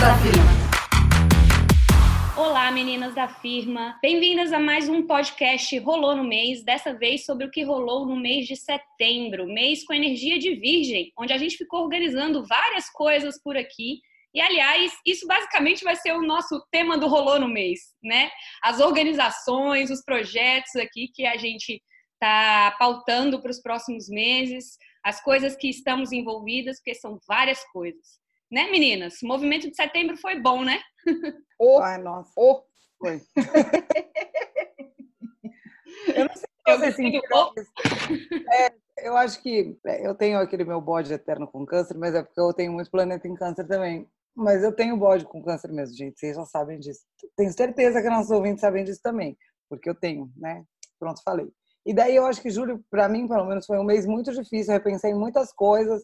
Da Firma. Olá, meninas da firma. Bem-vindas a mais um podcast Rolou no Mês, dessa vez sobre o que rolou no mês de setembro, mês com energia de virgem, onde a gente ficou organizando várias coisas por aqui. E, aliás, isso basicamente vai ser o nosso tema do Rolou no Mês, né? As organizações, os projetos aqui que a gente está pautando para os próximos meses, as coisas que estamos envolvidas, porque são várias coisas. Né, meninas? O movimento de setembro foi bom, né? Oh, Ai, nossa. Oh, foi. eu não sei se você sentiu. É, eu acho que é, eu tenho aquele meu bode eterno com câncer, mas é porque eu tenho muito planeta em câncer também. Mas eu tenho bode com câncer mesmo, gente. Vocês já sabem disso. Tenho certeza que nossos ouvintes sabem disso também, porque eu tenho, né? Pronto, falei. E daí eu acho que julho, para mim, pelo menos, foi um mês muito difícil. Eu repensei em muitas coisas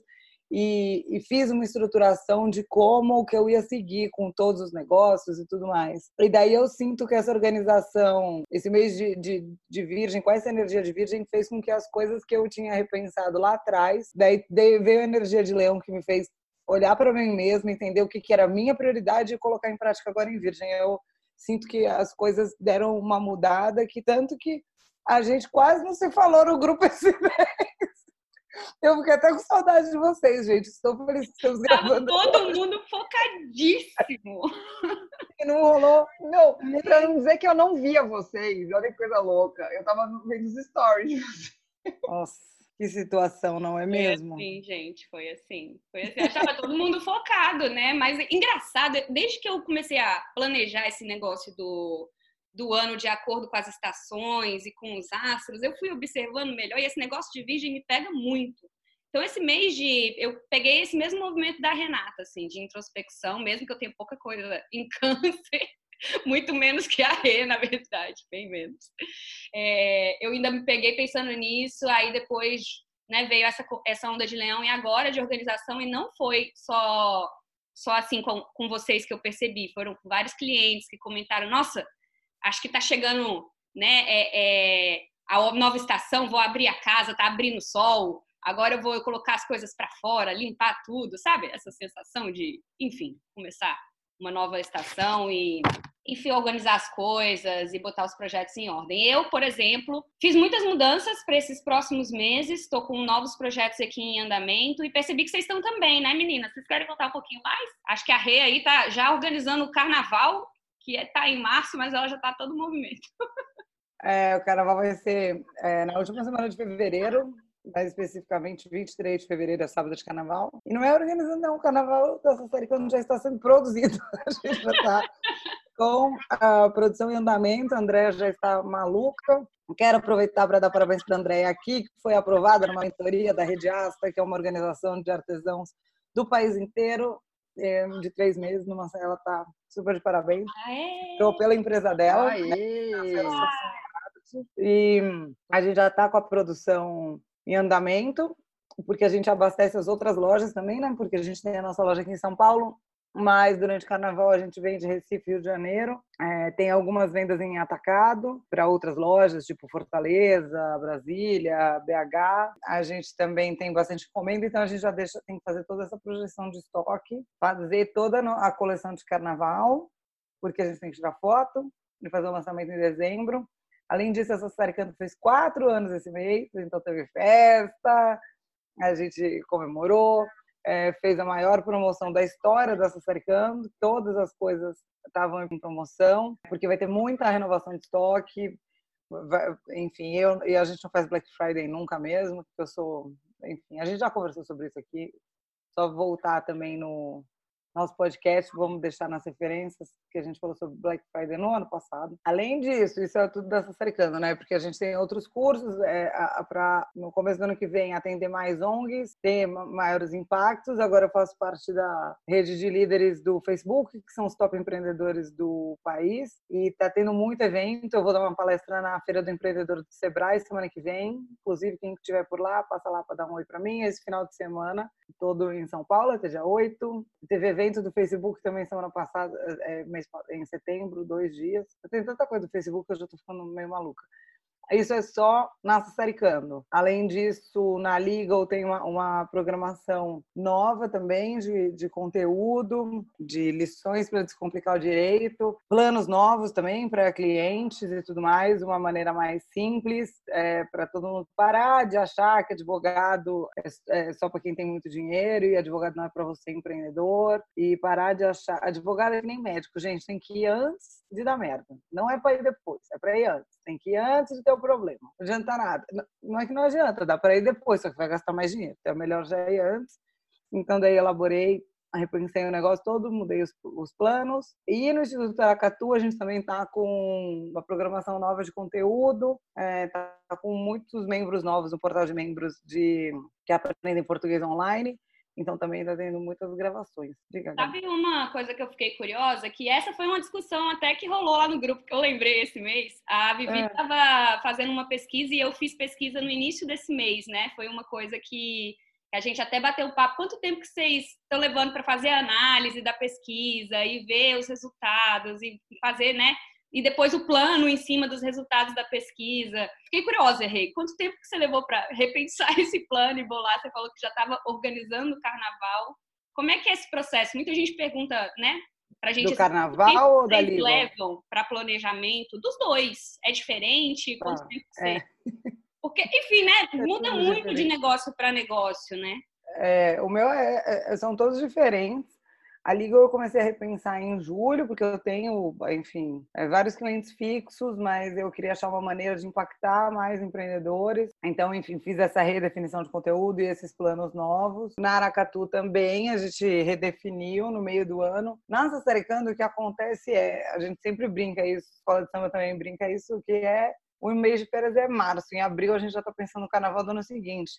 e, e, fiz uma estruturação de como que eu ia seguir com todos os negócios e tudo mais. E daí eu sinto que essa organização, esse mês de, de, de Virgem, com essa energia de Virgem, fez com que as coisas que eu tinha repensado lá atrás, daí veio a energia de Leão que me fez olhar para mim mesma, entender o que, que era a minha prioridade e colocar em prática agora em Virgem. Eu sinto que as coisas deram uma mudada, que tanto que a gente quase não se falou no grupo esse mês. Eu fiquei até com saudade de vocês, gente. Estou feliz que estamos gravando. todo mundo focadíssimo. E não rolou. Não, pra não dizer que eu não via vocês. Olha que coisa louca. Eu tava vendo os stories. Nossa, que situação, não é mesmo? Assim, gente. Foi assim. Foi assim. Eu achava todo mundo focado, né? Mas engraçado, desde que eu comecei a planejar esse negócio do do ano de acordo com as estações e com os astros, eu fui observando melhor e esse negócio de virgem me pega muito. Então, esse mês de. Eu peguei esse mesmo movimento da Renata, assim, de introspecção, mesmo que eu tenha pouca coisa em câncer, muito menos que a Rê, na verdade, bem menos. É, eu ainda me peguei pensando nisso, aí depois né, veio essa, essa onda de leão e agora de organização, e não foi só, só assim com, com vocês que eu percebi, foram vários clientes que comentaram: nossa acho que está chegando né, é, é, a nova estação, vou abrir a casa, tá abrindo sol, agora eu vou colocar as coisas para fora, limpar tudo, sabe? Essa sensação de, enfim, começar uma nova estação e, enfim, organizar as coisas e botar os projetos em ordem. Eu, por exemplo, fiz muitas mudanças para esses próximos meses, estou com novos projetos aqui em andamento e percebi que vocês estão também, né, meninas? Vocês querem contar um pouquinho mais? Acho que a Rê aí tá já organizando o carnaval que está é, em março, mas ela já está todo movimento. É, o carnaval vai ser é, na última semana de fevereiro, mais especificamente 23 de fevereiro, é sábado de carnaval. E não é organizando, não. O carnaval dessa série quando já está sendo produzido. A gente já está com a produção em andamento. A Andréia já está maluca. Quero aproveitar para dar parabéns para a Andréia aqui, que foi aprovada numa mentoria da Rede Asta, que é uma organização de artesãos do país inteiro. É, de três meses, ela está super de parabéns. Estou pela empresa dela. E a gente já está com a produção em andamento, porque a gente abastece as outras lojas também, né? Porque a gente tem a nossa loja aqui em São Paulo, mas durante o carnaval a gente vende Recife Rio de Janeiro. É, tem algumas vendas em atacado para outras lojas, tipo Fortaleza, Brasília, BH. A gente também tem bastante encomenda, então a gente já deixa, tem que fazer toda essa projeção de estoque, fazer toda a coleção de carnaval, porque a gente tem que tirar foto e fazer o lançamento em dezembro. Além disso, essa série Canto fez quatro anos esse mês, então teve festa, a gente comemorou é, fez a maior promoção da história da Sassaricando, todas as coisas estavam em promoção, porque vai ter muita renovação de estoque, vai, enfim, eu, e a gente não faz Black Friday nunca mesmo, porque eu sou, enfim, a gente já conversou sobre isso aqui, só voltar também no, nosso podcast, vamos deixar nas referências que a gente falou sobre Black Friday no ano passado. Além disso, isso é tudo dessa Saricando, né? Porque a gente tem outros cursos é, para no começo do ano que vem atender mais ONGs, ter maiores impactos. Agora eu faço parte da rede de líderes do Facebook, que são os top empreendedores do país, e está tendo muito evento. Eu vou dar uma palestra na Feira do Empreendedor do Sebrae semana que vem. Inclusive, quem estiver por lá, passa lá para dar um oi para mim. Esse final de semana, todo em São Paulo, até dia 8. Teve evento do Facebook também semana passada, é, mês, em setembro, dois dias. Eu tenho tanta coisa do Facebook que eu já estou ficando meio maluca. Isso é só na Sassaricando. Além disso, na Legal tem uma, uma programação nova também de, de conteúdo, de lições para descomplicar o direito, planos novos também para clientes e tudo mais, uma maneira mais simples é, para todo mundo parar de achar que advogado é, é só para quem tem muito dinheiro e advogado não é para você empreendedor e parar de achar advogado é que nem médico, gente, tem que ir antes de dar merda. Não é para ir depois, é para ir antes. Tem que ir antes de ter o problema. Não adianta nada. Não é que não adianta, dá para ir depois, só que vai gastar mais dinheiro. Então é melhor já ir antes. Então daí elaborei, repensei o negócio todo, mudei os, os planos. E no Instituto Aracatu a gente também está com uma programação nova de conteúdo, está é, tá com muitos membros novos no portal de membros de que aprendem português online. Então também está tendo muitas gravações. Diga, Sabe uma coisa que eu fiquei curiosa? Que essa foi uma discussão até que rolou lá no grupo que eu lembrei esse mês. A Vivi estava é. fazendo uma pesquisa e eu fiz pesquisa no início desse mês, né? Foi uma coisa que a gente até bateu o papo. Quanto tempo que vocês estão levando para fazer a análise da pesquisa e ver os resultados e fazer, né? E depois o plano em cima dos resultados da pesquisa. Fiquei curiosa, Rei, quanto tempo que você levou para repensar esse plano e bolar? Você falou que já estava organizando o carnaval. Como é que é esse processo? Muita gente pergunta, né? Pra gente, do carnaval ou da Liga? levam para planejamento? Dos dois. É diferente? Quanto ah, tempo você... É. Porque, enfim, né? É muda muito diferente. de negócio para negócio, né? É, o meu é, é, são todos diferentes. A Liga eu comecei a repensar em julho, porque eu tenho, enfim, é, vários clientes fixos, mas eu queria achar uma maneira de impactar mais empreendedores. Então, enfim, fiz essa redefinição de conteúdo e esses planos novos. Na Aracatu também a gente redefiniu no meio do ano. Na Sassaricando, o que acontece é, a gente sempre brinca isso, a Escola de Samba também brinca isso, que é o mês de férias é março. Em abril a gente já está pensando no carnaval do ano seguinte.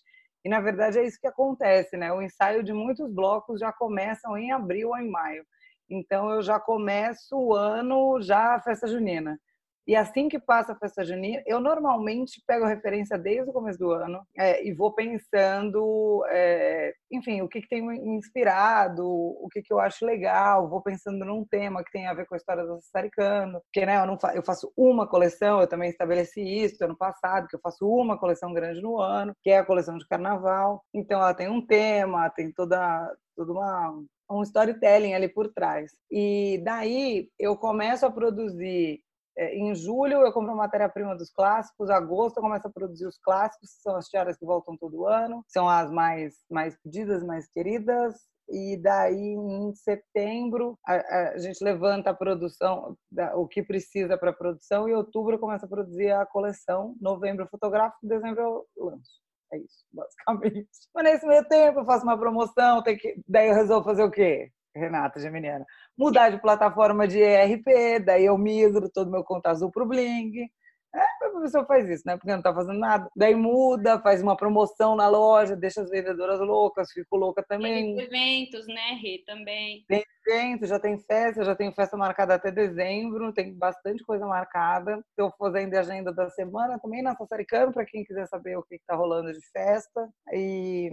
E na verdade é isso que acontece, né? O ensaio de muitos blocos já começam em abril ou em maio. Então eu já começo o ano já a festa junina. E assim que passa a festa junina, eu normalmente pego referência desde o começo do ano é, e vou pensando, é, enfim, o que, que tem me inspirado, o que, que eu acho legal, vou pensando num tema que tem a ver com a história do Sassaricano, porque né, eu, não fa eu faço uma coleção, eu também estabeleci isso ano passado, que eu faço uma coleção grande no ano, que é a coleção de carnaval. Então ela tem um tema, tem toda, toda uma um storytelling ali por trás. E daí eu começo a produzir em julho eu compro matéria-prima dos clássicos, agosto eu começo a produzir os clássicos, que são as tiaras que voltam todo ano, são as mais, mais pedidas, mais queridas. E daí, em setembro, a, a gente levanta a produção, o que precisa para a produção, e outubro eu começo a produzir a coleção, novembro fotográfico, dezembro eu lanço. É isso, basicamente. Mas nesse meio tempo eu faço uma promoção, tem que... daí eu resolvo fazer o quê? Renata Geminiana, mudar de plataforma de ERP, daí eu migro todo meu conta azul para o Bling. É, a pessoa faz isso, né? Porque não está fazendo nada. Daí muda, faz uma promoção na loja, deixa as vendedoras loucas, fico louca também. Tem eventos, né, Rê, também. Tem eventos, já tem festa, já tem festa marcada até dezembro, tem bastante coisa marcada. Estou fazendo a agenda da semana também na Sassaricano, para quem quiser saber o que está rolando de festa. E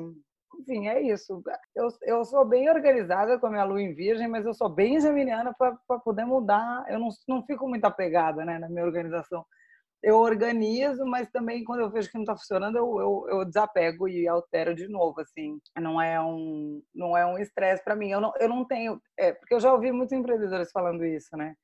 enfim, é isso. Eu, eu sou bem organizada com a minha lua em virgem, mas eu sou bem geminiana para poder mudar. Eu não, não fico muito apegada né, na minha organização. Eu organizo, mas também quando eu vejo que não está funcionando, eu, eu, eu, desapego e altero de novo, assim. Não é um não é um estresse para mim. Eu não, eu não tenho... É, porque eu já ouvi muitos empreendedores falando isso, né?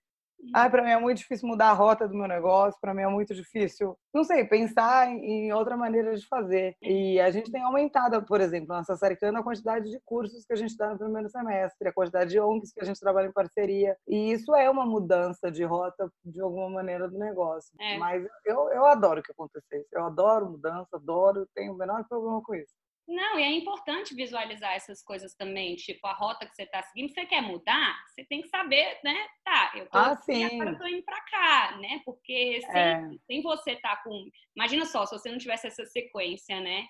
Ah, para mim é muito difícil mudar a rota do meu negócio, para mim é muito difícil, não sei, pensar em outra maneira de fazer. E a gente tem aumentado, por exemplo, na Sassaricana, a quantidade de cursos que a gente dá no primeiro semestre, a quantidade de ONGs que a gente trabalha em parceria. E isso é uma mudança de rota, de alguma maneira, do negócio. É. Mas eu, eu adoro que acontecesse. Eu adoro mudança, adoro, tenho o menor problema com isso. Não, e é importante visualizar essas coisas também, tipo, a rota que você está seguindo, você quer mudar, você tem que saber, né? Tá, eu tô ah, aqui, agora eu tô indo para cá, né? Porque sem, é. sem você estar tá com. Imagina só, se você não tivesse essa sequência, né?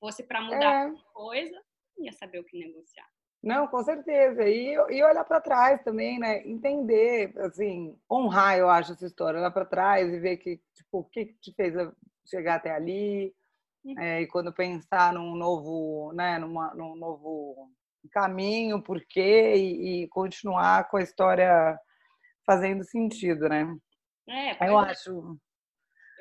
Fosse para mudar é. coisa, não ia saber o que negociar. Não, com certeza. E, e olhar para trás também, né? Entender, assim, honrar, eu acho, essa história. Olhar para trás e ver que, tipo, o que te fez chegar até ali, é, e quando pensar num novo, né, numa, num novo caminho, porquê e, e continuar com a história fazendo sentido, né? É, eu acho.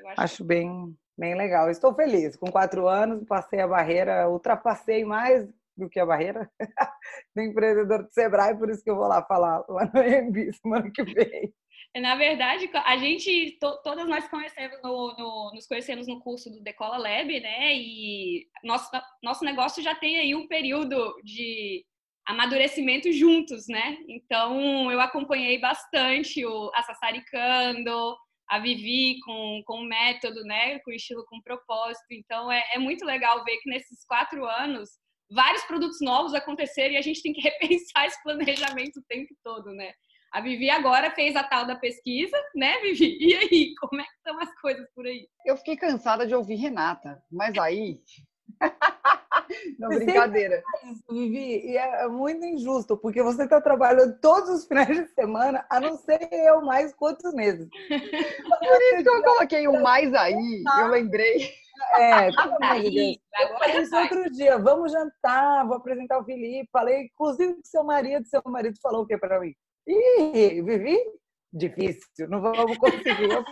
Acho, acho bem, bem legal. Estou feliz. Com quatro anos, passei a barreira, ultrapassei mais do que a barreira do empreendedor do Sebrae, por isso que eu vou lá falar lá no EMB semana que vem. Na verdade, a gente, to, todas nós conhecemos no, no, nos conhecemos no curso do Decola Lab, né? E nosso, nosso negócio já tem aí um período de amadurecimento juntos, né? Então, eu acompanhei bastante o a Sassaricando, a Vivi com, com método, né? Com estilo, com propósito. Então, é, é muito legal ver que nesses quatro anos vários produtos novos aconteceram e a gente tem que repensar esse planejamento o tempo todo, né? A Vivi agora fez a tal da pesquisa, né, Vivi? E aí, como é que estão as coisas por aí? Eu fiquei cansada de ouvir Renata, mas aí. Não, brincadeira. Vivi, e é muito injusto, porque você está trabalhando todos os finais de semana, a não ser eu mais quantos meses. Por isso que eu coloquei o mais aí, eu lembrei. É, pelo amor de Deus. Eu falei isso outro dia, vamos jantar, vou apresentar o Felipe. Falei, inclusive, que seu marido, seu marido falou o que para mim? Ih, Vivi, difícil, não vamos conseguir. Eu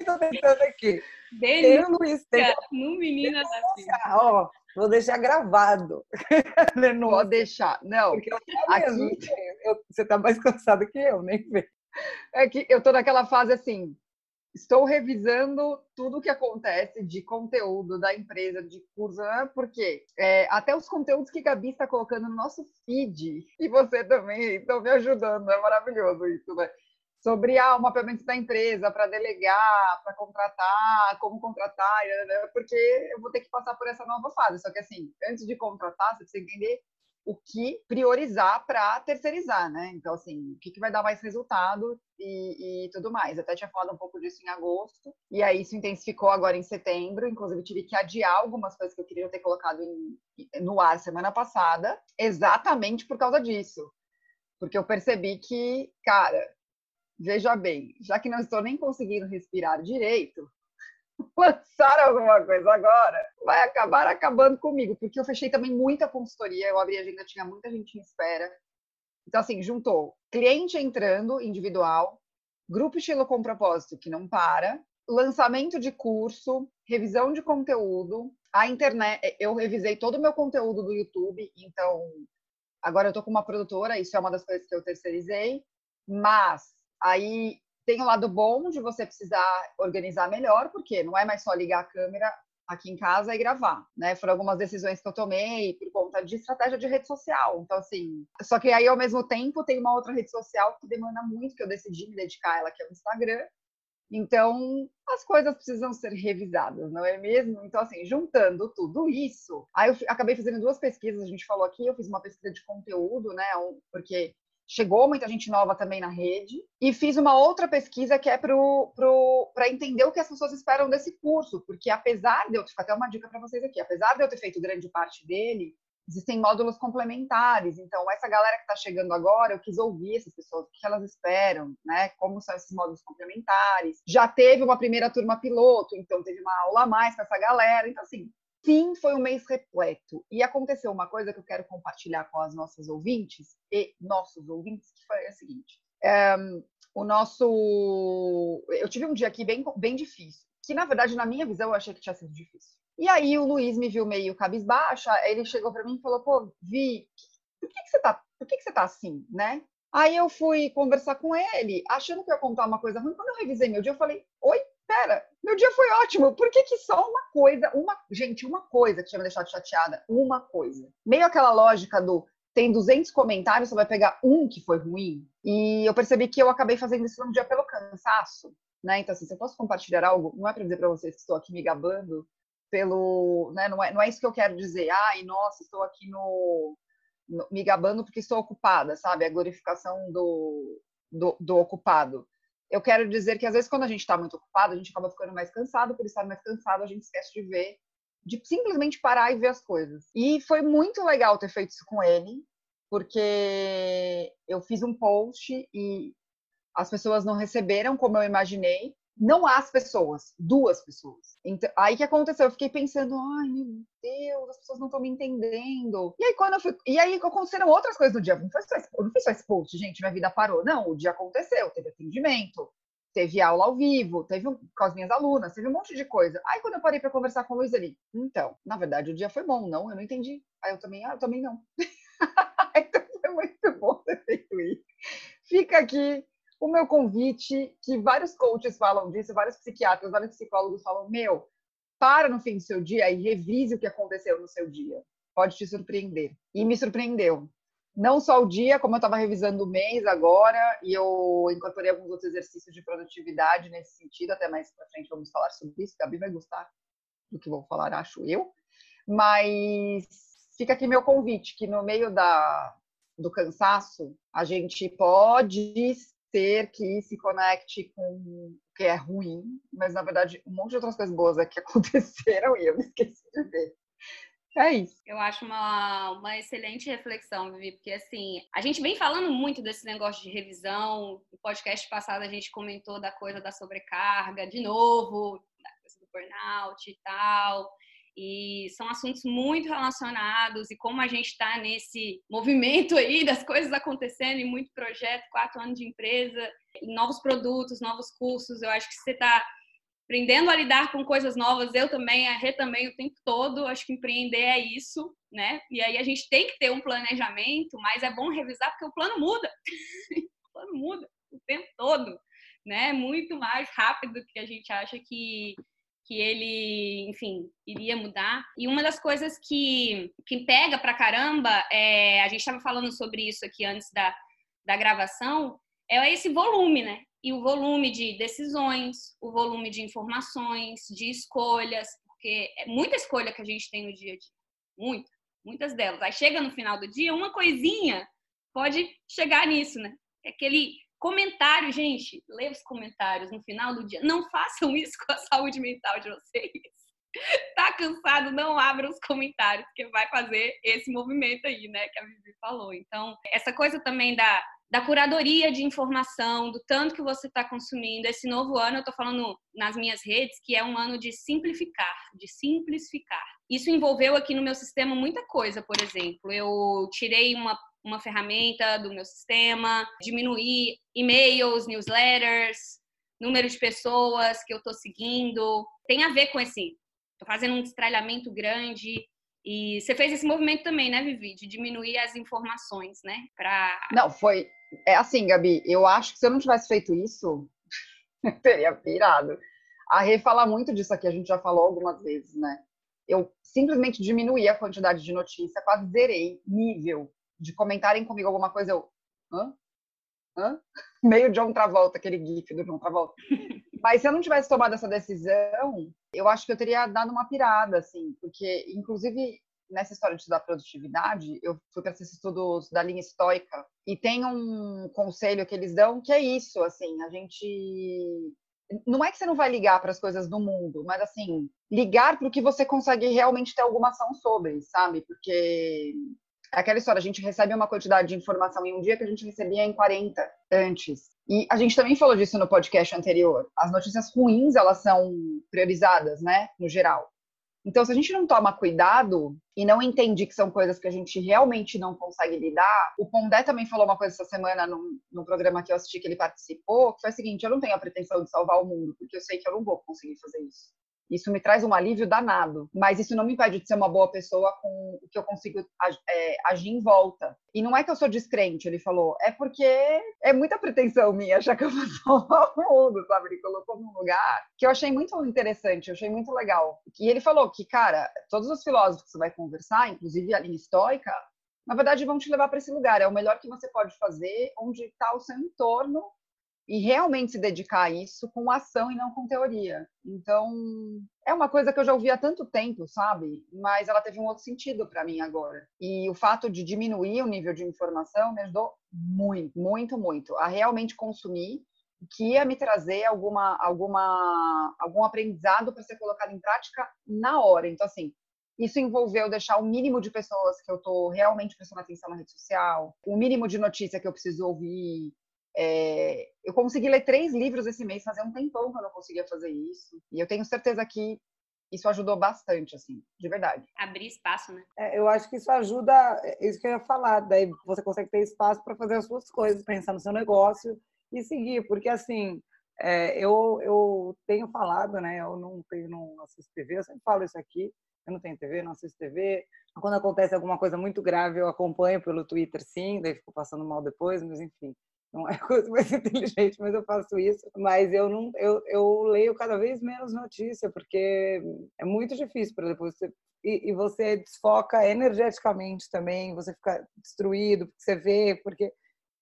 estou tentando aqui. Denúncia Luiz, no Menina da Ó, vou deixar gravado. Pode deixar. Não, Porque eu, aqui... Eu, você está mais cansado que eu, nem vê. É que eu estou naquela fase assim, estou revisando tudo o que acontece de conteúdo da empresa, de curso, né? porque é, até os conteúdos que a Gabi está colocando no nosso feed, e você também estão me ajudando, é maravilhoso isso, né? Sobre ah, o mapeamento da empresa para delegar, para contratar, como contratar, né? porque eu vou ter que passar por essa nova fase. Só que assim, antes de contratar, você precisa entender o que priorizar para terceirizar, né? Então, assim, o que, que vai dar mais resultado e, e, tudo mais. Eu até tinha falado um pouco disso em agosto, e aí isso intensificou agora em setembro. Inclusive, tive que adiar algumas coisas que eu queria ter colocado em, no ar semana passada, exatamente por causa disso. Porque eu percebi que, cara, veja bem, já que não estou nem conseguindo respirar direito, lançar alguma coisa agora, vai acabar acabando comigo, porque eu fechei também muita consultoria, eu abri agenda, tinha muita gente em espera. Então, assim, juntou cliente entrando individual, grupo estilo com propósito que não para, lançamento de curso, revisão de conteúdo, a internet, eu revisei todo o meu conteúdo do YouTube, então agora eu tô com uma produtora, isso é uma das coisas que eu terceirizei, mas aí tem o lado bom de você precisar organizar melhor, porque não é mais só ligar a câmera aqui em casa e gravar, né? Foram algumas decisões que eu tomei por conta de estratégia de rede social. Então, assim, só que aí ao mesmo tempo tem uma outra rede social que demanda muito, que eu decidi me dedicar a ela, que é o Instagram. Então, as coisas precisam ser revisadas, não é mesmo? Então, assim, juntando tudo isso, aí eu acabei fazendo duas pesquisas, a gente falou aqui, eu fiz uma pesquisa de conteúdo, né? Porque chegou muita gente nova também na rede, e fiz uma outra pesquisa que é para entender o que as pessoas esperam desse curso, porque apesar de eu, ficar até uma dica para vocês aqui, apesar de eu ter feito grande parte dele, existem módulos complementares, então essa galera que está chegando agora, eu quis ouvir essas pessoas, o que elas esperam, né, como são esses módulos complementares, já teve uma primeira turma piloto, então teve uma aula a mais com essa galera, então assim, Sim, foi um mês repleto. E aconteceu uma coisa que eu quero compartilhar com as nossas ouvintes e nossos ouvintes, que foi a seguinte. O nosso... Eu tive um dia aqui bem, bem difícil, que na verdade, na minha visão, eu achei que tinha sido difícil. E aí o Luiz me viu meio cabisbaixa, ele chegou para mim e falou, pô, Vi, por que, que você tá, por que, que você tá assim, né? Aí eu fui conversar com ele, achando que eu ia contar uma coisa ruim. Quando eu revisei meu dia, eu falei, oi, pera, meu dia foi ótimo. Por que, que só uma coisa, uma, gente, uma coisa que tinha me deixado chateada, uma coisa. Meio aquela lógica do tem 200 comentários, você vai pegar um que foi ruim. E eu percebi que eu acabei fazendo isso num dia pelo cansaço, né? Então, assim, se eu posso compartilhar algo, não é para dizer para vocês que estou aqui me gabando pelo, né? Não é, não é isso que eu quero dizer. Ai, nossa, estou aqui no, no me gabando porque estou ocupada, sabe? A glorificação do, do, do ocupado eu quero dizer que às vezes quando a gente está muito ocupado, a gente acaba ficando mais cansado, por estar mais cansado, a gente esquece de ver, de simplesmente parar e ver as coisas. E foi muito legal ter feito isso com ele, porque eu fiz um post e as pessoas não receberam como eu imaginei, não as pessoas, duas pessoas. Então, aí que aconteceu? Eu fiquei pensando, ai meu Deus, as pessoas não estão me entendendo. E aí quando eu fui, e aí aconteceram outras coisas no dia. Não foi só, não fiz só esse post, gente, minha vida parou. Não, o dia aconteceu, teve atendimento, teve aula ao vivo, teve um, com as minhas alunas, teve um monte de coisa. Aí quando eu parei para conversar com o Luiz ali, então, na verdade o dia foi bom, não, eu não entendi. Aí eu também, ah, eu também não. então foi muito bom ter feito isso. Fica aqui o meu convite, que vários coaches falam disso, vários psiquiatras, vários psicólogos falam, meu, para no fim do seu dia e revise o que aconteceu no seu dia. Pode te surpreender. E me surpreendeu não só o dia, como eu estava revisando o mês agora, e eu incorporei alguns outros exercícios de produtividade nesse sentido, até mais para frente vamos falar sobre isso. Gabi vai gostar do que vou falar, acho eu. Mas fica aqui meu convite, que no meio da, do cansaço, a gente pode ser que se conecte com o que é ruim, mas na verdade um monte de outras coisas boas aqui aconteceram e eu me esqueci de ver. É isso. Eu acho uma, uma excelente reflexão, Vivi, porque assim, a gente vem falando muito desse negócio de revisão. No podcast passado a gente comentou da coisa da sobrecarga, de novo, da coisa do burnout e tal. E são assuntos muito relacionados, e como a gente está nesse movimento aí das coisas acontecendo, e muito projeto, quatro anos de empresa, novos produtos, novos cursos, eu acho que você está aprendendo a lidar com coisas novas, eu também, a Rê também o tempo todo, acho que empreender é isso, né? E aí a gente tem que ter um planejamento, mas é bom revisar porque o plano muda. o plano muda o tempo todo, né? Muito mais rápido do que a gente acha que que ele, enfim, iria mudar. E uma das coisas que, que pega pra caramba, é, a gente estava falando sobre isso aqui antes da, da gravação, é esse volume, né? e o volume de decisões, o volume de informações, de escolhas, porque é muita escolha que a gente tem no dia a dia, muita, muitas delas. Aí chega no final do dia, uma coisinha pode chegar nisso, né? Aquele comentário, gente, lê os comentários no final do dia. Não façam isso com a saúde mental de vocês. Tá cansado? Não abra os comentários, porque vai fazer esse movimento aí, né, que a Vivi falou. Então, essa coisa também da da curadoria de informação, do tanto que você está consumindo. Esse novo ano, eu estou falando nas minhas redes, que é um ano de simplificar, de simplificar. Isso envolveu aqui no meu sistema muita coisa, por exemplo. Eu tirei uma, uma ferramenta do meu sistema, diminuí e-mails, newsletters, número de pessoas que eu estou seguindo. Tem a ver com esse. Estou fazendo um destralhamento grande e você fez esse movimento também, né, Vivi, de diminuir as informações, né? Pra... Não, foi. É assim, Gabi, eu acho que se eu não tivesse feito isso, eu teria pirado. A Rê fala muito disso aqui, a gente já falou algumas vezes, né? Eu simplesmente diminuí a quantidade de notícia, quase zerei nível de comentarem comigo alguma coisa, eu. Hã? Hã? Meio John Travolta, aquele gif do John Travolta. Mas se eu não tivesse tomado essa decisão, eu acho que eu teria dado uma pirada, assim, porque, inclusive, nessa história de estudar produtividade, eu fui para esses estudos da linha estoica e tem um conselho que eles dão que é isso, assim, a gente não é que você não vai ligar para as coisas do mundo, mas assim, ligar para o que você consegue realmente ter alguma ação sobre, sabe? Porque aquela história, a gente recebe uma quantidade de informação em um dia que a gente recebia em 40 antes. E a gente também falou disso no podcast anterior. As notícias ruins, elas são priorizadas, né, no geral. Então, se a gente não toma cuidado e não entende que são coisas que a gente realmente não consegue lidar, o Pondé também falou uma coisa essa semana num, num programa que eu assisti que ele participou, que foi o seguinte: eu não tenho a pretensão de salvar o mundo, porque eu sei que eu não vou conseguir fazer isso. Isso me traz um alívio danado, mas isso não me impede de ser uma boa pessoa com o que eu consigo é, agir em volta. E não é que eu sou descrente, ele falou, é porque é muita pretensão minha achar que eu vou salvar o mundo, sabe? Ele colocou num lugar que eu achei muito interessante, eu achei muito legal. E ele falou que, cara, todos os filósofos que você vai conversar, inclusive a linha estoica, na verdade vão te levar para esse lugar. É o melhor que você pode fazer, onde está o seu entorno e realmente se dedicar a isso com ação e não com teoria. Então, é uma coisa que eu já ouvi há tanto tempo, sabe? Mas ela teve um outro sentido para mim agora. E o fato de diminuir o nível de informação me ajudou muito, muito, muito a realmente consumir que ia me trazer alguma alguma algum aprendizado para ser colocado em prática na hora. Então assim, isso envolveu deixar o mínimo de pessoas que eu estou realmente prestando atenção na rede social, o mínimo de notícia que eu preciso ouvir, é, eu consegui ler três livros esse mês, fazia um tempão que eu não conseguia fazer isso. E eu tenho certeza que isso ajudou bastante, assim, de verdade. Abrir espaço, né? É, eu acho que isso ajuda, é isso que eu ia falar, daí você consegue ter espaço para fazer as suas coisas, pensar no seu negócio e seguir, porque assim, É, eu, eu tenho falado, né? Eu não tenho, não assisto TV, eu sempre falo isso aqui. Eu não tenho TV, não assisto TV. Quando acontece alguma coisa muito grave, eu acompanho pelo Twitter, sim, daí fico passando mal depois, mas enfim, não é coisa mais inteligente, mas eu faço isso. Mas eu não, eu, eu leio cada vez menos notícia, porque é muito difícil para depois você e, e, você desfoca energeticamente também, você fica destruído, porque você vê, porque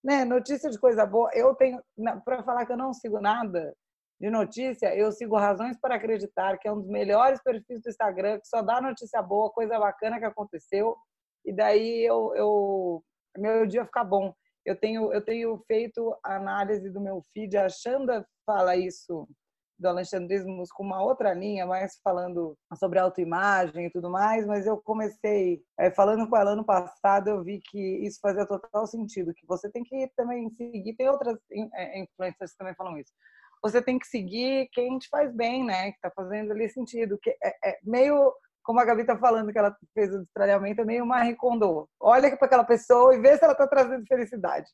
né, notícia de coisa boa. Eu tenho, para falar que eu não sigo nada de notícia, eu sigo Razões para Acreditar, que é um dos melhores perfis do Instagram, que só dá notícia boa, coisa bacana que aconteceu, e daí eu, eu meu dia fica bom. Eu tenho, eu tenho feito análise do meu feed, a Xanda fala isso do alexandrismo com uma outra linha, mais falando sobre autoimagem e tudo mais, mas eu comecei é, falando com ela ano passado, eu vi que isso fazia total sentido, que você tem que também seguir, tem outras é, influencers que também falam isso, você tem que seguir quem te faz bem, né, que tá fazendo ali sentido, que é, é meio como a Gabi tá falando que ela fez o destralhamento, é meio Marie Kondo. Olha para aquela pessoa e vê se ela tá trazendo felicidade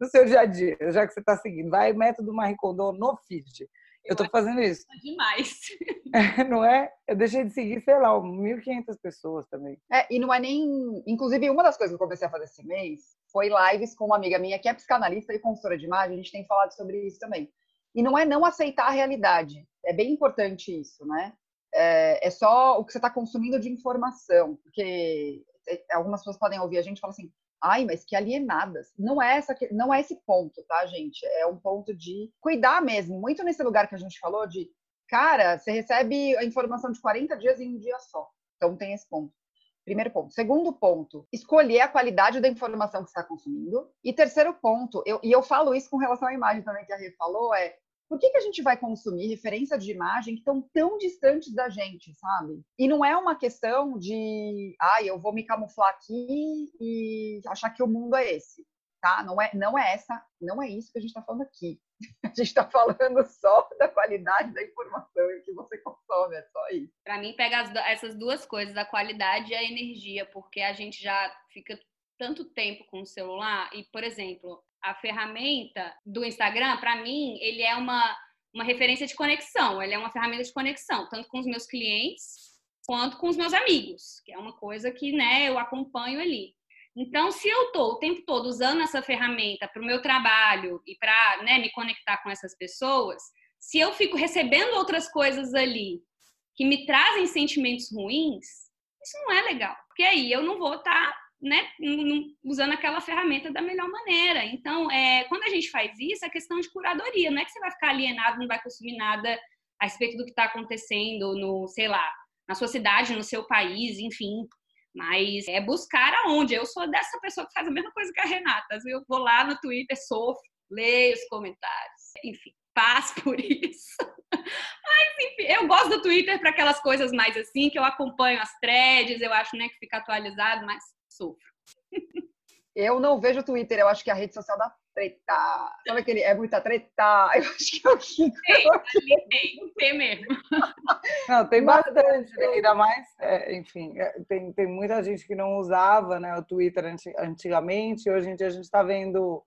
no seu dia a dia, já que você está seguindo. Vai método Marie Kondo no feed. Eu estou fazendo isso. É demais. É, não é? Eu deixei de seguir, sei lá, 1.500 pessoas também. É, e não é nem. Inclusive, uma das coisas que eu comecei a fazer esse mês foi lives com uma amiga minha que é psicanalista e consultora de imagem. A gente tem falado sobre isso também. E não é não aceitar a realidade. É bem importante isso, né? É, é só o que você está consumindo de informação. Porque é, algumas pessoas podem ouvir a gente e falar assim: ai, mas que alienadas. Não é essa, não é esse ponto, tá, gente? É um ponto de cuidar mesmo, muito nesse lugar que a gente falou de, cara, você recebe a informação de 40 dias em um dia só. Então tem esse ponto. Primeiro ponto. Segundo ponto, escolher a qualidade da informação que está consumindo. E terceiro ponto, eu, e eu falo isso com relação à imagem também que a Rê falou, é por que, que a gente vai consumir referências de imagem que estão tão distantes da gente, sabe? E não é uma questão de, ah, eu vou me camuflar aqui e achar que o mundo é esse, tá? Não é, não é essa, não é isso que a gente está falando aqui. A gente está falando só da qualidade da informação que você consome, é só isso. Para mim, pega as, essas duas coisas, a qualidade e a energia, porque a gente já fica tanto tempo com o celular e, por exemplo, a ferramenta do Instagram, para mim, ele é uma, uma referência de conexão, ele é uma ferramenta de conexão, tanto com os meus clientes quanto com os meus amigos, que é uma coisa que né, eu acompanho ali. Então, se eu estou o tempo todo usando essa ferramenta para o meu trabalho e para né, me conectar com essas pessoas, se eu fico recebendo outras coisas ali que me trazem sentimentos ruins, isso não é legal. Porque aí eu não vou estar tá né, usando aquela ferramenta da melhor maneira. Então, é, quando a gente faz isso, é questão de curadoria. Não é que você vai ficar alienado, não vai consumir nada a respeito do que está acontecendo no, sei lá, na sua cidade, no seu país, enfim. Mas é buscar aonde. Eu sou dessa pessoa que faz a mesma coisa que a Renata. Eu vou lá no Twitter, sofro, leio os comentários. Enfim, paz por isso. Mas, enfim, eu gosto do Twitter para aquelas coisas mais assim, que eu acompanho as threads, eu acho né, que fica atualizado, mas sofro. Eu não vejo o Twitter, eu acho que é a rede social da treta. Sabe aquele? É muita treta. Eu acho que é o que. Tem, tem, tem mesmo. Não, tem bastante, né? ainda mais, é, enfim, é, tem, tem muita gente que não usava né, o Twitter antigamente, hoje em dia a gente está vendo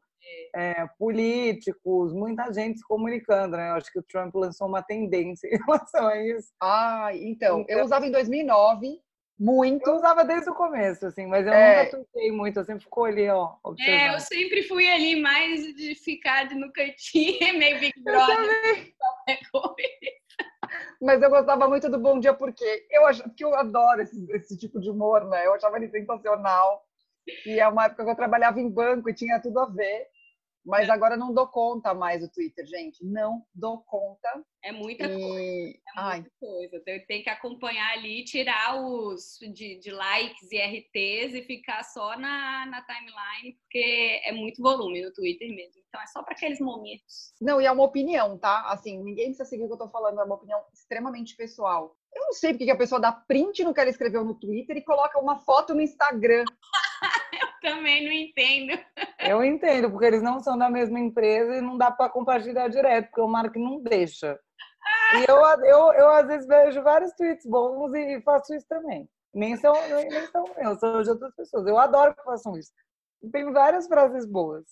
é, políticos, muita gente se comunicando, né? Eu acho que o Trump lançou uma tendência em relação a isso. Ah, então, então eu usava em 2009 muito. Eu usava desde o começo, assim, mas eu é... nunca tuitei muito, eu sempre fico ali, ó. Observando. É, eu sempre fui ali mais de ficar no cantinho, meio Big Brother. mas eu gostava muito do Bom Dia porque eu acho que eu adoro esse, esse tipo de humor, né? Eu achava ele sensacional. E é uma época que eu trabalhava em banco e tinha tudo a ver. Mas agora não dou conta mais do Twitter, gente. Não dou conta. É muita e... coisa. É muita Ai. coisa. Tem que acompanhar ali, tirar os de, de, likes e RTs e ficar só na, na timeline, porque é muito volume no Twitter mesmo. Então é só para aqueles momentos. Não, e é uma opinião, tá? Assim, ninguém precisa seguir o que eu tô falando, é uma opinião extremamente pessoal. Eu não sei porque a pessoa dá print no que ela escreveu no Twitter e coloca uma foto no Instagram. também não entendo. Eu entendo, porque eles não são da mesma empresa e não dá para compartilhar direto, porque o Mark não deixa. E eu, eu, eu, às vezes, vejo vários tweets bons e faço isso também. Nem são, nem são meus, são de outras pessoas. Eu adoro que façam isso. Tem várias frases boas.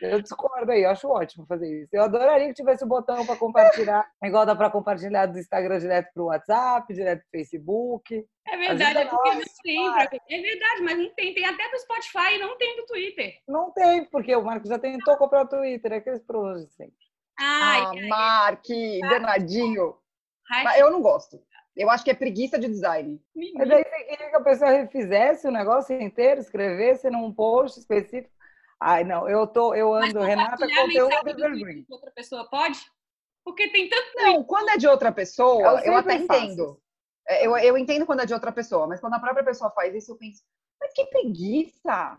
Eu discordo aí, eu acho ótimo fazer isso. Eu adoraria que tivesse o botão para compartilhar, igual dá para compartilhar do Instagram direto para o WhatsApp, direto para o Facebook. É verdade, é porque não tem. É verdade, mas não tem. Tem até do Spotify e não tem do Twitter. Não tem, porque o Marco já tentou comprar o Twitter, é aqueles problemas de sempre. Ai, ah, Mark, danadinho. Ai, eu não gosto. Eu acho que é preguiça de design. Mas daí você queria que a pessoa refizesse o negócio inteiro, escrevesse num post específico. Ai, não, eu tô, eu ando, Renata, conteúdo evergreen. Outra pessoa pode? Porque tem tanto. Não, quando é de outra pessoa, eu, eu até entendo. É, eu, eu entendo quando é de outra pessoa, mas quando a própria pessoa faz isso, eu penso, mas que preguiça!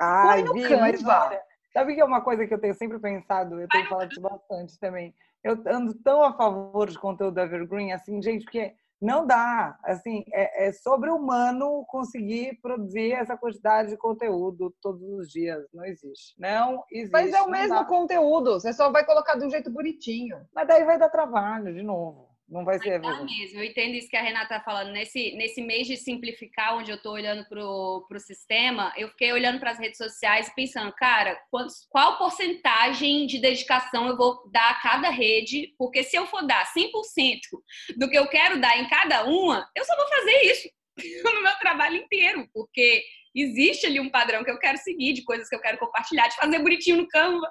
Ai, vi, mas olha, sabe que é uma coisa que eu tenho sempre pensado, eu tenho falado isso bastante também. Eu ando tão a favor de conteúdo evergreen, assim, gente, porque não dá, assim, é, é sobre-humano conseguir produzir essa quantidade de conteúdo todos os dias. Não existe. Não existe. Mas é o mesmo dá. conteúdo, você só vai colocar de um jeito bonitinho. Mas daí vai dar trabalho, de novo. Não vai ser tá mesmo. Eu entendo isso que a Renata está falando. Nesse, nesse mês de simplificar, onde eu estou olhando para o sistema, eu fiquei olhando para as redes sociais pensando, cara, quantos, qual porcentagem de dedicação eu vou dar a cada rede? Porque se eu for dar 100% do que eu quero dar em cada uma, eu só vou fazer isso no meu trabalho inteiro, porque existe ali um padrão que eu quero seguir, de coisas que eu quero compartilhar, de fazer bonitinho no Canva.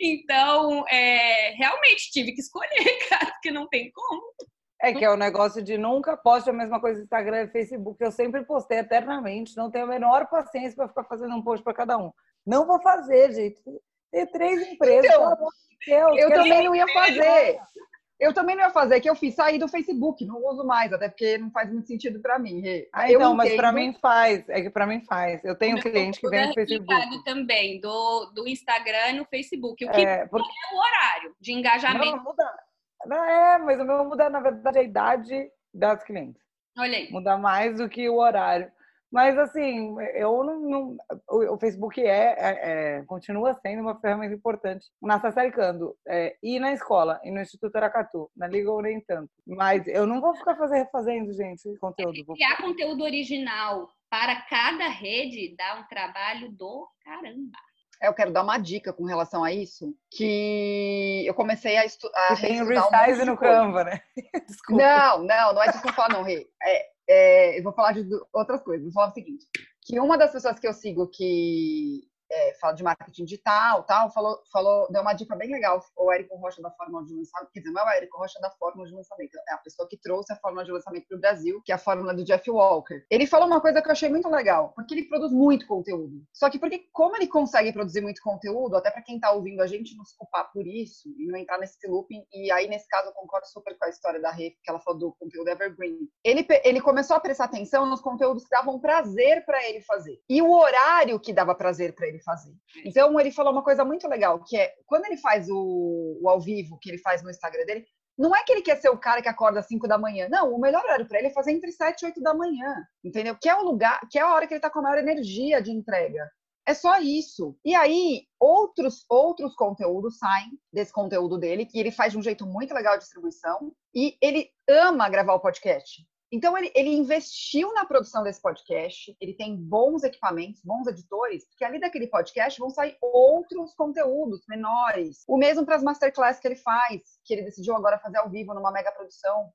Então, é, realmente tive que escolher, cara, porque não tem como. É que é o negócio de nunca poste a mesma coisa no Instagram e Facebook. Eu sempre postei eternamente, não tenho a menor paciência para ficar fazendo um post para cada um. Não vou fazer, gente. Tem três empresas. Então, Deus, eu também não ia fazer. Eu também não ia fazer, que eu fiz sair do Facebook, não uso mais, até porque não faz muito sentido para mim. Ah, eu então, mas para mim faz, é que para mim faz. Eu tenho um cliente que vem no Facebook. também, do, do Instagram no Facebook. O que é, porque... é o horário de engajamento. Não, muda. Não, é, mas o meu muda, na verdade, a idade das clientes. Olha aí. Muda mais do que o horário. Mas, assim, eu não. não o, Facebook é, é, é, continua sendo uma ferramenta importante na Sassaricando. É, e na escola, e no Instituto Aracatu. Na Liga ou nem tanto. Mas eu não vou ficar fazer, fazendo, gente, conteúdo. Vou... Criar conteúdo original para cada rede dá um trabalho do caramba. Eu quero dar uma dica com relação a isso, que eu comecei a estudar. Tem resize um no Canva, né? Desculpa. Não, não, não é falo, não, Rê. É, é, eu vou falar de outras coisas. Vou falar o seguinte: que uma das pessoas que eu sigo que é, fala de marketing digital, tal, falou, falou, deu uma dica bem legal, o Érico Rocha da Fórmula de Lançamento, quer dizer, não é o Érico Rocha da Fórmula de Lançamento, é a pessoa que trouxe a Fórmula de Lançamento para o Brasil, que é a fórmula do Jeff Walker. Ele falou uma coisa que eu achei muito legal, porque ele produz muito conteúdo. Só que porque como ele consegue produzir muito conteúdo, até para quem está ouvindo a gente não se culpar por isso e não entrar nesse looping, e aí nesse caso eu concordo super com a história da Rê, que ela falou do conteúdo evergreen. Ele, ele começou a prestar atenção nos conteúdos que davam prazer para ele fazer e o horário que dava prazer para ele fazer. Então, então, ele falou uma coisa muito legal, que é, quando ele faz o, o ao vivo, que ele faz no Instagram dele, não é que ele quer ser o cara que acorda às 5 da manhã. Não, o melhor horário para ele é fazer entre 7 e 8 da manhã. Entendeu? Que é o lugar, que é a hora que ele está com a maior energia de entrega. É só isso. E aí, outros outros conteúdos saem desse conteúdo dele, que ele faz de um jeito muito legal de distribuição. E ele ama gravar o podcast. Então, ele, ele, investiu na produção desse podcast, ele tem bons equipamentos, bons editores, porque ali daquele podcast vão sair outros conteúdos menores. O mesmo para as masterclass que ele faz, que ele decidiu agora fazer ao vivo numa mega produção.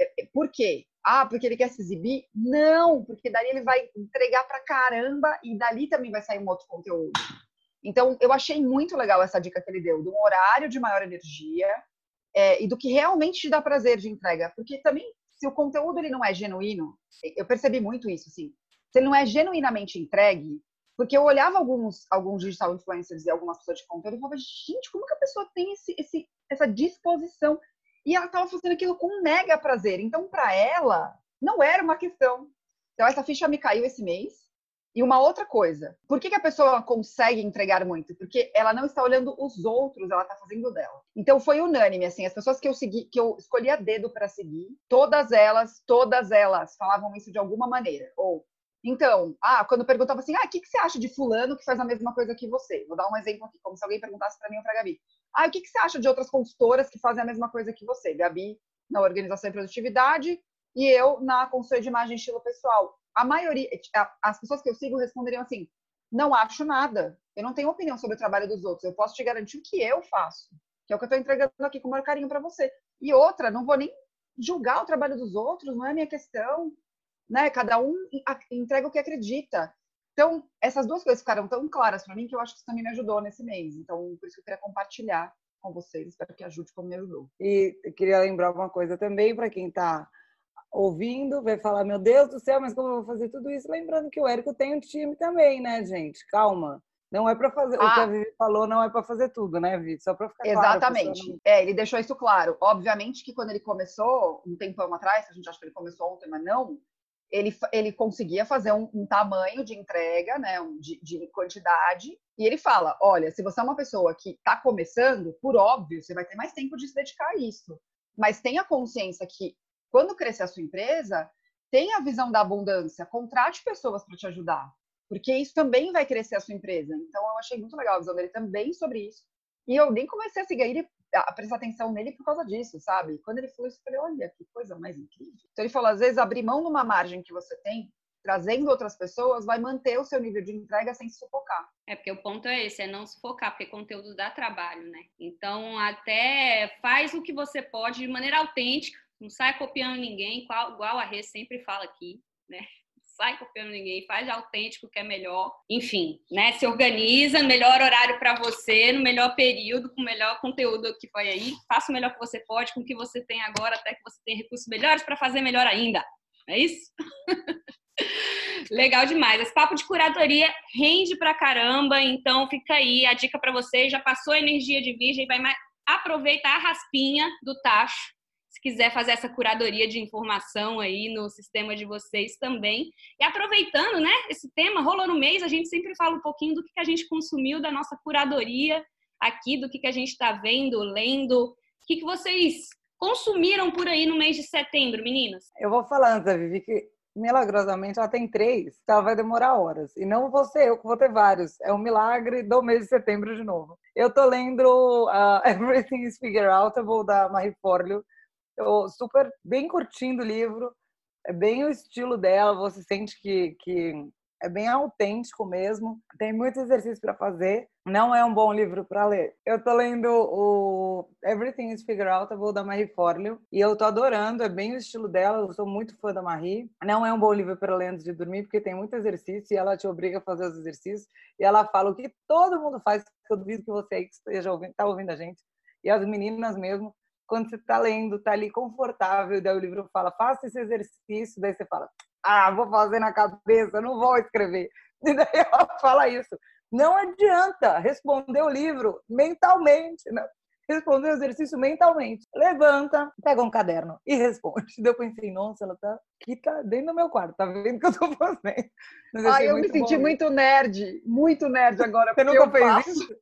É, é, por quê? Ah, porque ele quer se exibir? Não, porque dali ele vai entregar para caramba e dali também vai sair um outro conteúdo. Então, eu achei muito legal essa dica que ele deu, do horário de maior energia é, e do que realmente te dá prazer de entrega. Porque também se o conteúdo ele não é genuíno, eu percebi muito isso, assim. Se ele não é genuinamente entregue, porque eu olhava alguns, alguns digital influencers e algumas pessoas de conteúdo e falava, gente, como que a pessoa tem esse, esse, essa disposição? E ela estava fazendo aquilo com mega prazer. Então, para ela, não era uma questão. Então, essa ficha me caiu esse mês. E uma outra coisa, por que, que, a pessoa consegue entregar muito? Porque ela não está olhando os outros, ela está fazendo dela. Então foi unânime, assim, as pessoas que eu segui, que eu escolhi a dedo para seguir, todas elas, todas elas falavam isso de alguma maneira. Ou, então, ah, quando perguntava assim, ah, o que, que você acha de fulano que faz a mesma coisa que você? Vou dar um exemplo aqui, como se alguém perguntasse para mim ou para Gabi. Ah, o que, que você acha de outras consultoras que fazem a mesma coisa que você? Gabi na organização e produtividade e eu na consultoria de imagem e estilo pessoal a maioria, as pessoas que eu sigo responderiam assim: não acho nada. Eu não tenho opinião sobre o trabalho dos outros. Eu posso te garantir o que eu faço, que é o que eu estou entregando aqui com o maior carinho para você. E outra, não vou nem julgar o trabalho dos outros, não é minha questão. Né? Cada um entrega o que acredita. Então, essas duas coisas ficaram tão claras para mim que eu acho que isso também me ajudou nesse mês. Então, por isso que eu queria compartilhar com vocês. Espero que ajude como me ajudou. E queria lembrar uma coisa também para quem está ouvindo, vai falar, meu Deus do céu, mas como eu vou fazer tudo isso? Lembrando que o Érico tem um time também, né, gente? Calma. Não é para fazer. Ah. O que a ah. Vivi falou não é para fazer tudo, né, Vivi? Só para ficar Exatamente. Claro, é, ele deixou isso claro. Obviamente que quando ele começou, um tempão atrás, a gente acha que ele começou ontem, mas não, ele, ele conseguia fazer um, um tamanho de entrega, né, um, de, de, quantidade, e ele fala: olha, se você é uma pessoa que está começando, por óbvio, você vai ter mais tempo de se dedicar a isso. Mas tenha consciência que quando crescer a sua empresa, tenha a visão da abundância, contrate pessoas para te ajudar, porque isso também vai crescer a sua empresa. Então, eu achei muito legal a visão dele também sobre isso. E eu nem comecei a seguir ele, a prestar atenção nele por causa disso, sabe? Quando ele falou isso, eu falei, olha, que coisa mais incrível. Então, ele falou, às vezes, abrir mão de uma margem que você tem, trazendo outras pessoas, vai manter o seu nível de entrega sem se sufocar. É, porque o ponto é esse, é não sufocar, porque conteúdo dá trabalho, né? Então, até faz o que você pode de maneira autêntica, não sai copiando ninguém, igual a Rê sempre fala aqui, né? sai copiando ninguém, faz autêntico que é melhor. Enfim, né? Se organiza, melhor horário para você, no melhor período, com o melhor conteúdo que foi aí. Faça o melhor que você pode com o que você tem agora, até que você tenha recursos melhores para fazer melhor ainda. É isso? Legal demais. Esse papo de curadoria rende pra caramba, então fica aí a dica para você. Já passou a energia de virgem, vai aproveitar a raspinha do tacho se quiser fazer essa curadoria de informação aí no sistema de vocês também. E aproveitando, né, esse tema, rolou no mês, a gente sempre fala um pouquinho do que a gente consumiu da nossa curadoria aqui, do que a gente está vendo, lendo. O que vocês consumiram por aí no mês de setembro, meninas? Eu vou falar antes, Vivi, que milagrosamente ela tem três, então ela vai demorar horas. E não vou ser eu que vou ter vários. É um milagre do mês de setembro de novo. Eu tô lendo uh, Everything is Figure Outable, da Marie Forleo. Eu super bem curtindo o livro, é bem o estilo dela, você sente que, que é bem autêntico mesmo. Tem muito exercício para fazer. Não é um bom livro para ler. Eu tô lendo o Everything is Figure Outable da Marie Forleo e eu tô adorando, é bem o estilo dela. Eu sou muito fã da Marie. Não é um bom livro para ler antes de dormir porque tem muito exercício e ela te obriga a fazer os exercícios e ela fala o que todo mundo faz, eu duvido que você aí que esteja ouvindo, tá ouvindo a gente. E as meninas mesmo quando você está lendo, está ali confortável, daí o livro fala, faça esse exercício, daí você fala, ah, vou fazer na cabeça, não vou escrever. E daí ela fala isso. Não adianta responder o livro mentalmente, não. responder o exercício mentalmente. Levanta, pega um caderno e responde. Daí eu pensei, nossa, ela tá aqui, tá dentro do meu quarto, tá vendo o que eu tô fazendo. Ai, eu me senti muito nerd, muito nerd agora. Você nunca fez faço. isso?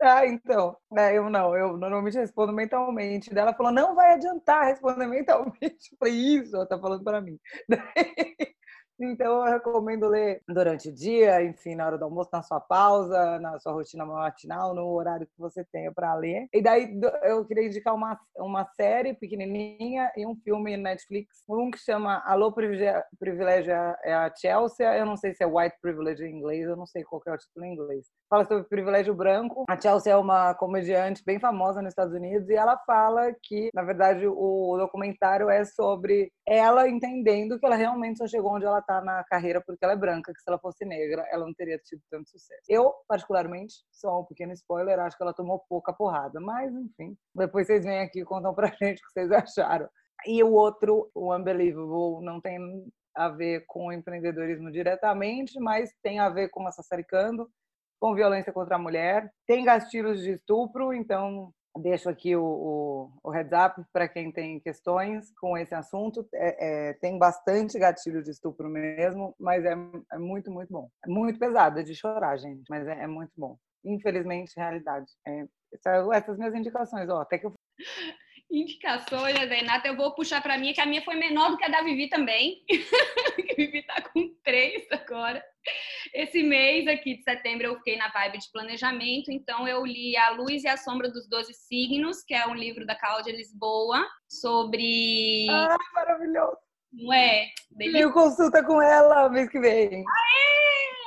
Ah, então. É, eu não, eu normalmente respondo mentalmente. Daí ela falou, não vai adiantar responder mentalmente. Eu falei, isso, ela tá falando para mim. Então, eu recomendo ler durante o dia, enfim, na hora do almoço, na sua pausa, na sua rotina matinal, no horário que você tenha para ler. E daí, eu queria indicar uma, uma série pequenininha e um filme Netflix. Um que chama Alô Privilégio é a Chelsea. Eu não sei se é White Privilege em inglês, eu não sei qual é o título em inglês. Fala sobre privilégio branco. A Chelsea é uma comediante bem famosa nos Estados Unidos e ela fala que, na verdade, o documentário é sobre ela entendendo que ela realmente só chegou onde ela tá na carreira porque ela é branca, que se ela fosse negra, ela não teria tido tanto sucesso. Eu, particularmente, só um pequeno spoiler, acho que ela tomou pouca porrada, mas enfim. Depois vocês vêm aqui e contam pra gente o que vocês acharam. E o outro, o Unbelievable, não tem a ver com empreendedorismo diretamente, mas tem a ver com essa sassaricando, com violência contra a mulher. Tem gatilhos de estupro, então deixo aqui o, o, o heads up para quem tem questões com esse assunto. É, é, tem bastante gatilho de estupro mesmo, mas é, é, muito, muito bom. É muito pesado, é de chorar, gente, mas é, é muito bom. Infelizmente, realidade. É, essas minhas indicações, ó, até que eu indicações, Renata, eu vou puxar para mim, que a minha foi menor do que a da Vivi também. a Vivi tá com três agora. Esse mês aqui de setembro eu fiquei na vibe de planejamento, então eu li A Luz e a Sombra dos Doze Signos, que é um livro da Cláudia Lisboa, sobre. Ah, maravilhoso! Não é? Tenho consulta com ela mês que vem. Aê!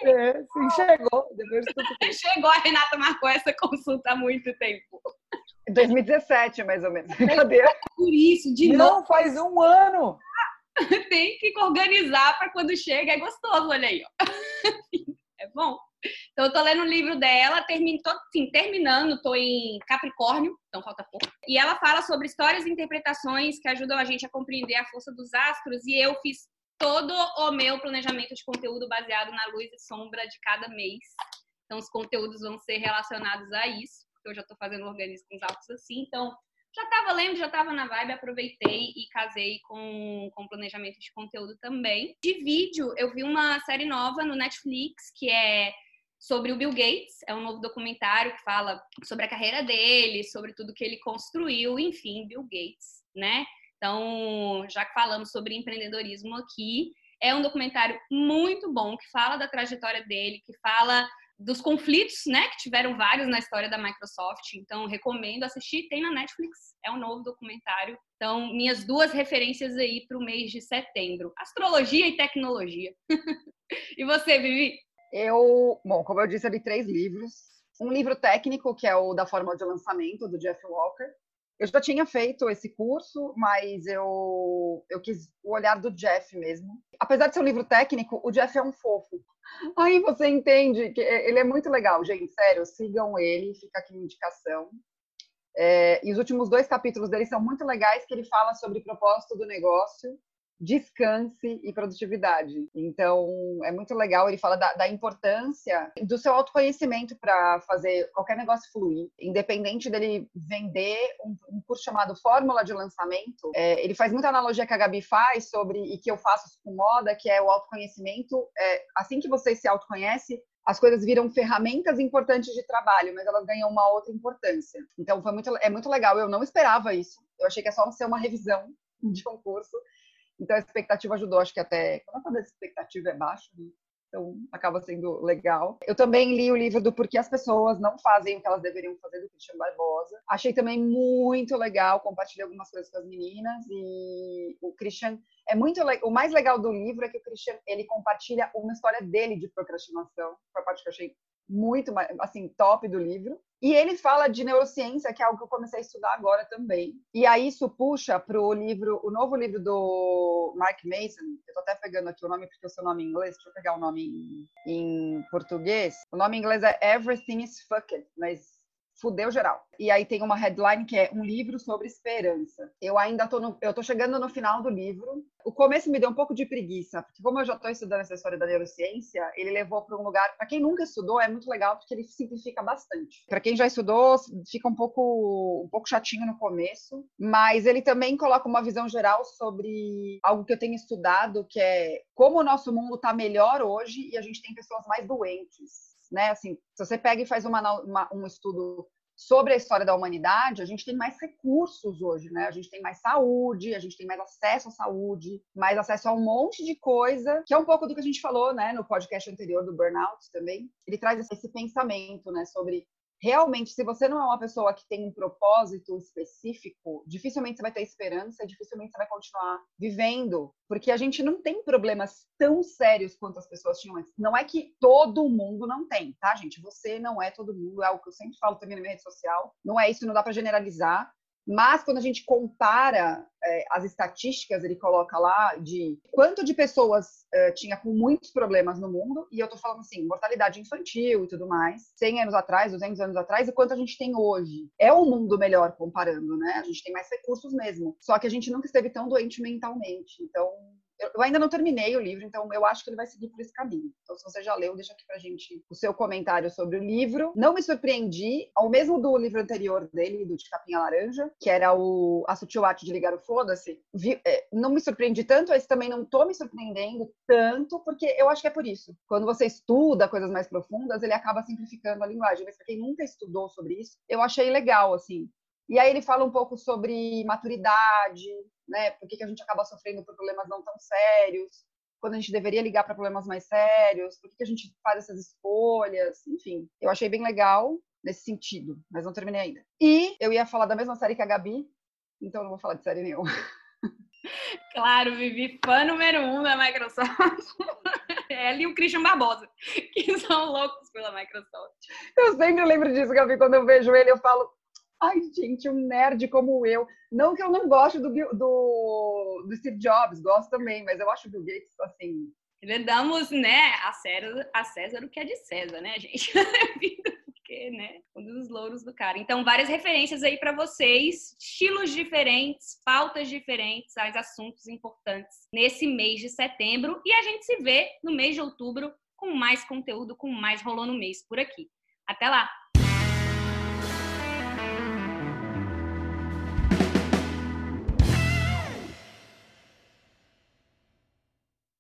É, sim, chegou. Depois de tudo. Chegou, a Renata marcou essa consulta há muito tempo. 2017, mais ou menos. Brincadeira. Por isso, de Não, novo, faz um ano. tem que organizar para quando chega. É gostoso, olha aí. Ó. É bom. Então, eu tô lendo o livro dela, termino, tô, sim, terminando, tô em Capricórnio, então falta pouco. E ela fala sobre histórias e interpretações que ajudam a gente a compreender a força dos astros. E eu fiz todo o meu planejamento de conteúdo baseado na luz e sombra de cada mês. Então, os conteúdos vão ser relacionados a isso, porque eu já tô fazendo organismo com os autos assim. Então, já estava lendo, já estava na vibe, aproveitei e casei com, com planejamento de conteúdo também. De vídeo, eu vi uma série nova no Netflix que é sobre o Bill Gates. É um novo documentário que fala sobre a carreira dele, sobre tudo que ele construiu, enfim, Bill Gates, né? Então, já que falamos sobre empreendedorismo aqui, é um documentário muito bom que fala da trajetória dele, que fala dos conflitos, né, que tiveram vários na história da Microsoft. Então, recomendo assistir. Tem na Netflix, é um novo documentário. Então, minhas duas referências aí para o mês de setembro: astrologia e tecnologia. e você, Vivi? Eu, bom, como eu disse, eu li três livros. Um livro técnico, que é o da fórmula de lançamento, do Jeff Walker. Eu já tinha feito esse curso, mas eu, eu quis o olhar do Jeff mesmo. Apesar de ser um livro técnico, o Jeff é um fofo. Aí você entende que ele é muito legal, gente. Sério, sigam ele, fica aqui uma indicação. É, e os últimos dois capítulos dele são muito legais, que ele fala sobre propósito do negócio descanse e produtividade. Então, é muito legal. Ele fala da, da importância do seu autoconhecimento para fazer qualquer negócio fluir, independente dele vender um, um curso chamado Fórmula de Lançamento. É, ele faz muita analogia que a Gabi faz sobre e que eu faço com moda, que é o autoconhecimento. É, assim que você se autoconhece, as coisas viram ferramentas importantes de trabalho, mas elas ganham uma outra importância. Então, foi muito, é muito legal. Eu não esperava isso. Eu achei que é só ser uma revisão de um curso. Então a expectativa ajudou, acho que até quando a expectativa é baixa, né? então acaba sendo legal. Eu também li o livro do Porquê as pessoas não fazem o que elas deveriam fazer do Christian Barbosa. Achei também muito legal, compartilhei algumas coisas com as meninas e o Christian é muito o mais legal do livro é que o Christian ele compartilha uma história dele de procrastinação, foi a parte que eu achei muito assim top do livro. E ele fala de neurociência, que é algo que eu comecei a estudar agora também. E aí isso puxa para o livro, o novo livro do Mark Mason. Eu estou até pegando aqui o nome porque é o seu nome em inglês. Deixa eu pegar o nome em, em português. O nome em inglês é Everything is Fucked, mas fudeu geral. E aí tem uma headline que é um livro sobre esperança. Eu ainda tô no, eu tô chegando no final do livro. O começo me deu um pouco de preguiça, porque como eu já estou estudando essa história da neurociência, ele levou para um lugar, para quem nunca estudou, é muito legal porque ele simplifica bastante. Para quem já estudou, fica um pouco um pouco chatinho no começo, mas ele também coloca uma visão geral sobre algo que eu tenho estudado, que é como o nosso mundo está melhor hoje e a gente tem pessoas mais doentes né? Assim, se você pega e faz uma, uma, um estudo sobre a história da humanidade, a gente tem mais recursos hoje, né? A gente tem mais saúde, a gente tem mais acesso à saúde, mais acesso a um monte de coisa, que é um pouco do que a gente falou, né, no podcast anterior do burnout também. Ele traz esse pensamento, né, sobre realmente, se você não é uma pessoa que tem um propósito específico, dificilmente você vai ter esperança, dificilmente você vai continuar vivendo, porque a gente não tem problemas tão sérios quanto as pessoas tinham antes. Não é que todo mundo não tem, tá, gente? Você não é todo mundo, é algo que eu sempre falo também na minha rede social. Não é isso, não dá para generalizar. Mas quando a gente compara é, as estatísticas, ele coloca lá de quanto de pessoas é, tinha com muitos problemas no mundo, e eu tô falando assim, mortalidade infantil e tudo mais, 100 anos atrás, 200 anos atrás, e quanto a gente tem hoje. É um mundo melhor comparando, né? A gente tem mais recursos mesmo. Só que a gente nunca esteve tão doente mentalmente. Então, eu ainda não terminei o livro, então eu acho que ele vai seguir por esse caminho. Então, se você já leu, deixa aqui pra gente o seu comentário sobre o livro. Não me surpreendi, ao mesmo do livro anterior dele, do De Capinha Laranja, que era o A Sutil Arte de Ligar o Foda-se. É, não me surpreendi tanto, esse também não tô me surpreendendo tanto, porque eu acho que é por isso. Quando você estuda coisas mais profundas, ele acaba simplificando a linguagem. Mas pra quem nunca estudou sobre isso, eu achei legal, assim. E aí ele fala um pouco sobre maturidade, né? Por que, que a gente acaba sofrendo por problemas não tão sérios, quando a gente deveria ligar para problemas mais sérios, por que, que a gente faz essas escolhas, enfim. Eu achei bem legal nesse sentido, mas não terminei ainda. E eu ia falar da mesma série que a Gabi, então não vou falar de série nenhuma. Claro, Vivi, fã número um da Microsoft. Ela e o Christian Barbosa, que são loucos pela Microsoft. Eu sempre lembro disso, Gabi, quando eu vejo ele, eu falo, ai, gente, um nerd como eu. Não que eu não goste do, do, do Steve Jobs, gosto também, mas eu acho o Bill Gates, assim... Damos, né, a César, a César o que é de César, né, gente? Porque, né, um dos louros do cara. Então, várias referências aí para vocês, estilos diferentes, pautas diferentes, as assuntos importantes nesse mês de setembro. E a gente se vê no mês de outubro com mais conteúdo, com mais rolou no mês por aqui. Até lá!